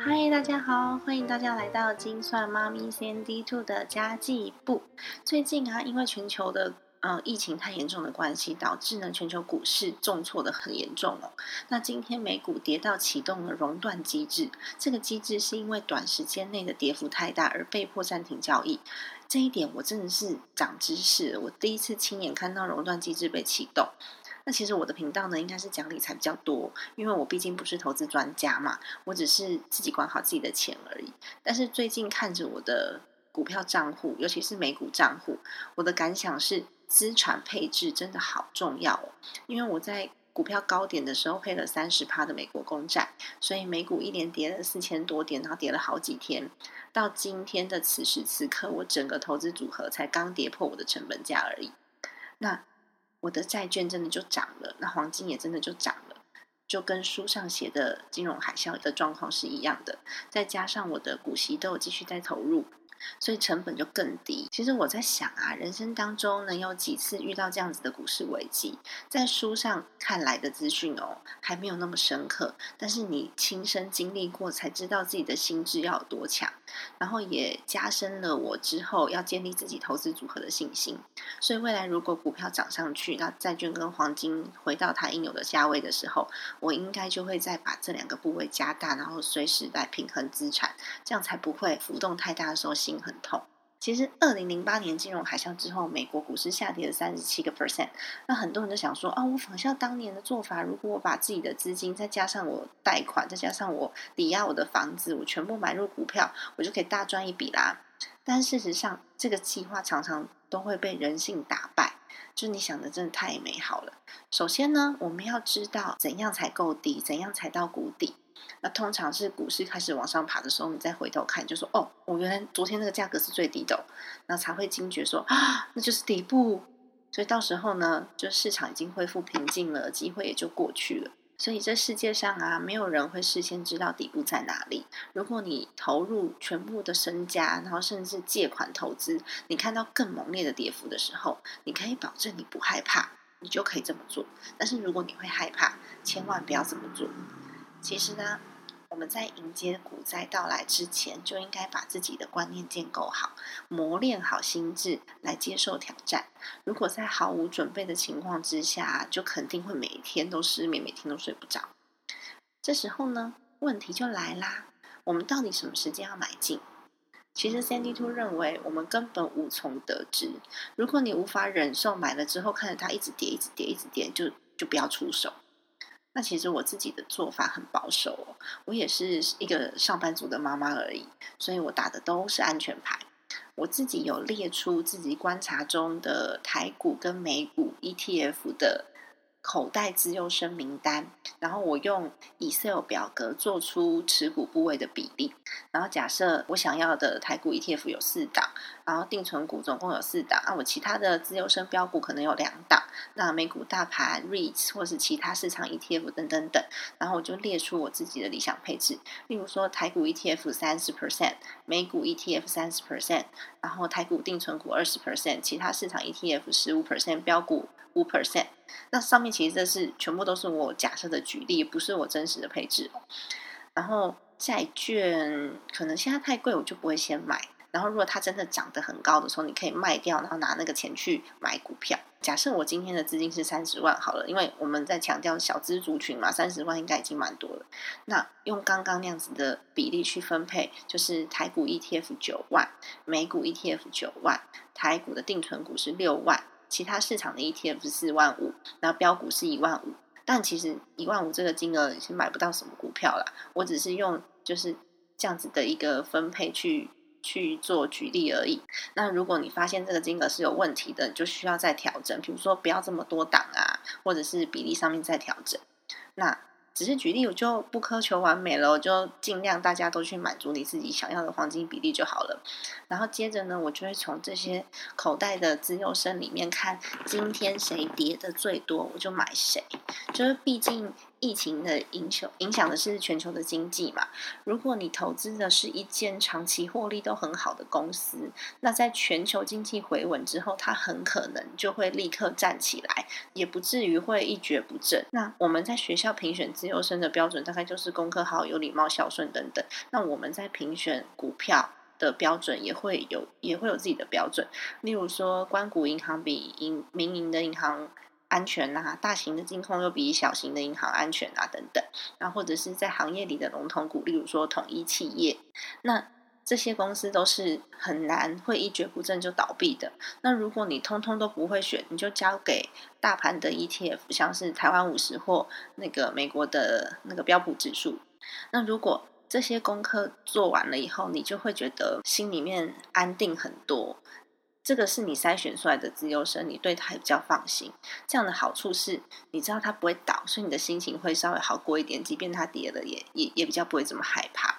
嗨，大家好，欢迎大家来到金算妈咪 CND Two 的家计部。最近啊，因为全球的呃疫情太严重的关系，导致呢全球股市重挫的很严重哦。那今天美股跌到启动了熔断机制，这个机制是因为短时间内的跌幅太大而被迫暂停交易。这一点我真的是长知识，我第一次亲眼看到熔断机制被启动。那其实我的频道呢，应该是讲理财比较多，因为我毕竟不是投资专家嘛，我只是自己管好自己的钱而已。但是最近看着我的股票账户，尤其是美股账户，我的感想是资产配置真的好重要哦。因为我在股票高点的时候配了三十趴的美国公债，所以美股一连跌了四千多点，然后跌了好几天。到今天的此时此刻，我整个投资组合才刚跌破我的成本价而已。那我的债券真的就涨了，那黄金也真的就涨了，就跟书上写的金融海啸的状况是一样的。再加上我的股息都有继续在投入。所以成本就更低。其实我在想啊，人生当中能有几次遇到这样子的股市危机，在书上看来的资讯哦，还没有那么深刻。但是你亲身经历过，才知道自己的心智要有多强，然后也加深了我之后要建立自己投资组合的信心。所以未来如果股票涨上去，那债券跟黄金回到它应有的价位的时候，我应该就会再把这两个部位加大，然后随时来平衡资产，这样才不会浮动太大的时候。心很痛。其实，二零零八年金融海啸之后，美国股市下跌了三十七个 percent。那很多人都想说：“啊，我仿效当年的做法，如果我把自己的资金再加上我贷款，再加上我抵押我的房子，我全部买入股票，我就可以大赚一笔啦。”但事实上，这个计划常常都会被人性打败。就是你想的真的太美好了。首先呢，我们要知道怎样才够低，怎样才到谷底。那通常是股市开始往上爬的时候，你再回头看，就说哦，我原来昨天那个价格是最低的，那才会惊觉说啊，那就是底部。所以到时候呢，就市场已经恢复平静了，机会也就过去了。所以这世界上啊，没有人会事先知道底部在哪里。如果你投入全部的身家，然后甚至借款投资，你看到更猛烈的跌幅的时候，你可以保证你不害怕，你就可以这么做。但是如果你会害怕，千万不要这么做。其实呢，我们在迎接股灾到来之前，就应该把自己的观念建构好，磨练好心智来接受挑战。如果在毫无准备的情况之下，就肯定会每天都失眠，每天都睡不着。这时候呢，问题就来啦，我们到底什么时间要买进？其实 Sandy Two 认为，我们根本无从得知。如果你无法忍受买了之后看着它一直跌，一直跌，一直跌，就就不要出手。那其实我自己的做法很保守哦，我也是一个上班族的妈妈而已，所以我打的都是安全牌。我自己有列出自己观察中的台股跟美股 ETF 的。口袋自由身名单，然后我用 Excel 表格做出持股部位的比例，然后假设我想要的台股 ETF 有四档，然后定存股总共有四档，那我其他的自由身标股可能有两档，那美股大盘 REITs 或是其他市场 ETF 等等等，然后我就列出我自己的理想配置，例如说台股 ETF 三十 percent，美股 ETF 三十 percent，然后台股定存股二十 percent，其他市场 ETF 十五 percent，标股五 percent。那上面其实这是全部都是我假设的举例，不是我真实的配置。然后债券可能现在太贵，我就不会先买。然后如果它真的涨得很高的时候，你可以卖掉，然后拿那个钱去买股票。假设我今天的资金是三十万好了，因为我们在强调小资族群嘛，三十万应该已经蛮多了。那用刚刚那样子的比例去分配，就是台股 ETF 九万，美股 ETF 九万，台股的定存股是六万。其他市场的 ETF 是四万五，然后标股是一万五，但其实一万五这个金额是买不到什么股票啦。我只是用就是这样子的一个分配去去做举例而已。那如果你发现这个金额是有问题的，就需要再调整，比如说不要这么多档啊，或者是比例上面再调整。那只是举例，我就不苛求完美了，我就尽量大家都去满足你自己想要的黄金比例就好了。然后接着呢，我就会从这些口袋的自由生里面看，今天谁跌的最多，我就买谁。就是毕竟疫情的影响影响的是全球的经济嘛。如果你投资的是一间长期获利都很好的公司，那在全球经济回稳之后，它很可能就会立刻站起来，也不至于会一蹶不振。那我们在学校评选自由生的标准，大概就是功课好、有礼貌、孝顺等等。那我们在评选股票的标准，也会有也会有自己的标准。例如说，关谷银行比银民营的银行。安全呐，大型的金控又比小型的银行安全啊，等等。然后或者是在行业里的龙头股，例如说统一企业，那这些公司都是很难会一蹶不振就倒闭的。那如果你通通都不会选，你就交给大盘的 ETF，像是台湾五十或那个美国的那个标普指数。那如果这些功课做完了以后，你就会觉得心里面安定很多。这个是你筛选出来的自由生，你对他比较放心。这样的好处是，你知道他不会倒，所以你的心情会稍微好过一点。即便他跌了，也也也比较不会这么害怕。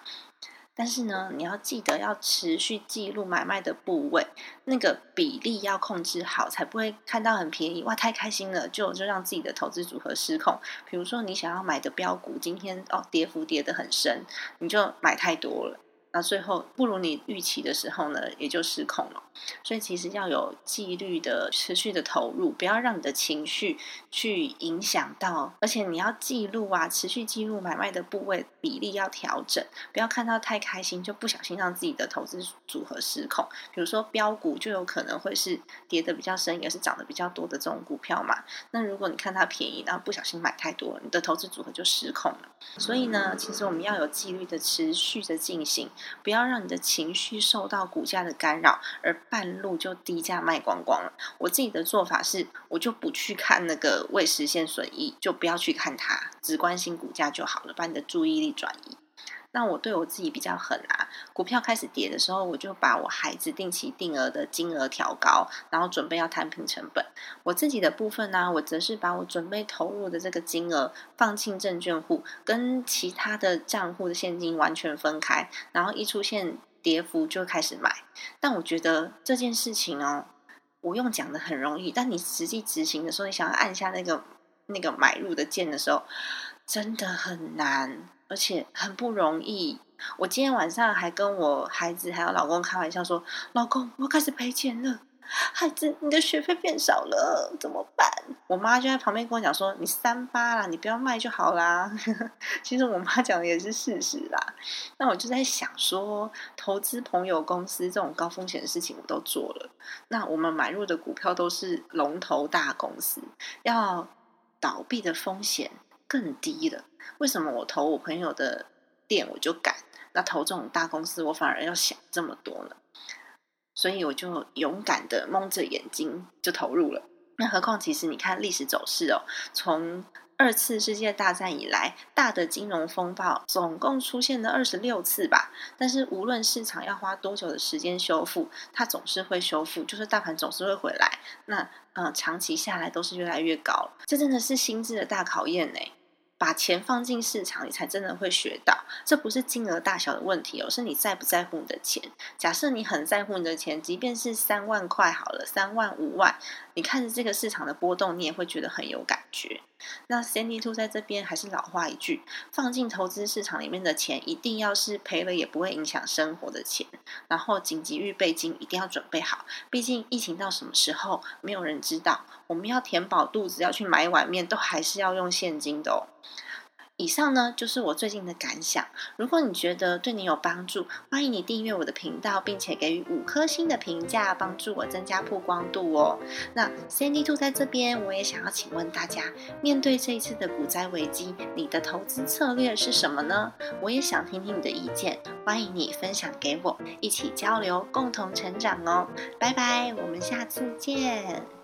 但是呢，你要记得要持续记录买卖的部位，那个比例要控制好，才不会看到很便宜哇，太开心了，就就让自己的投资组合失控。比如说，你想要买的标股，今天哦跌幅跌得很深，你就买太多了。那最后不如你预期的时候呢，也就失控了。所以其实要有纪律的、持续的投入，不要让你的情绪去影响到。而且你要记录啊，持续记录买卖的部位比例要调整，不要看到太开心就不小心让自己的投资组合失控。比如说标股就有可能会是跌的比较深，也是涨得比较多的这种股票嘛。那如果你看它便宜，然后不小心买太多，你的投资组合就失控了。所以呢，其实我们要有纪律的、持续的进行。不要让你的情绪受到股价的干扰，而半路就低价卖光光了。我自己的做法是，我就不去看那个未实现损益，就不要去看它，只关心股价就好了，把你的注意力转移。那我对我自己比较狠啊，股票开始跌的时候，我就把我孩子定期定额的金额调高，然后准备要摊平成本。我自己的部分呢，我则是把我准备投入的这个金额放进证券户，跟其他的账户的现金完全分开，然后一出现跌幅就开始买。但我觉得这件事情哦，我用讲的很容易，但你实际执行的时候，你想要按下那个那个买入的键的时候，真的很难。而且很不容易。我今天晚上还跟我孩子还有老公开玩笑说：“老公，我开始赔钱了。孩子，你的学费变少了，怎么办？”我妈就在旁边跟我讲说：“你三八啦，你不要卖就好啦。”其实我妈讲的也是事实啦。那我就在想说，投资朋友公司这种高风险的事情我都做了。那我们买入的股票都是龙头大公司，要倒闭的风险。更低了，为什么我投我朋友的店我就敢？那投这种大公司我反而要想这么多呢？所以我就勇敢的蒙着眼睛就投入了。那何况其实你看历史走势哦，从二次世界大战以来，大的金融风暴总共出现了二十六次吧。但是无论市场要花多久的时间修复，它总是会修复，就是大盘总是会回来。那嗯，长期下来都是越来越高，这真的是心智的大考验呢。把钱放进市场，你才真的会学到。这不是金额大小的问题哦，是你在不在乎你的钱。假设你很在乎你的钱，即便是三万块好了，三万五万，你看着这个市场的波动，你也会觉得很有感觉。那 Sandy Two 在这边还是老话一句，放进投资市场里面的钱，一定要是赔了也不会影响生活的钱。然后紧急预备金一定要准备好，毕竟疫情到什么时候，没有人知道。我们要填饱肚子，要去买一碗面，都还是要用现金的哦。以上呢就是我最近的感想。如果你觉得对你有帮助，欢迎你订阅我的频道，并且给予五颗星的评价，帮助我增加曝光度哦。那 Sandy Two 在这边，我也想要请问大家，面对这一次的股灾危机，你的投资策略是什么呢？我也想听听你的意见，欢迎你分享给我，一起交流，共同成长哦。拜拜，我们下次见。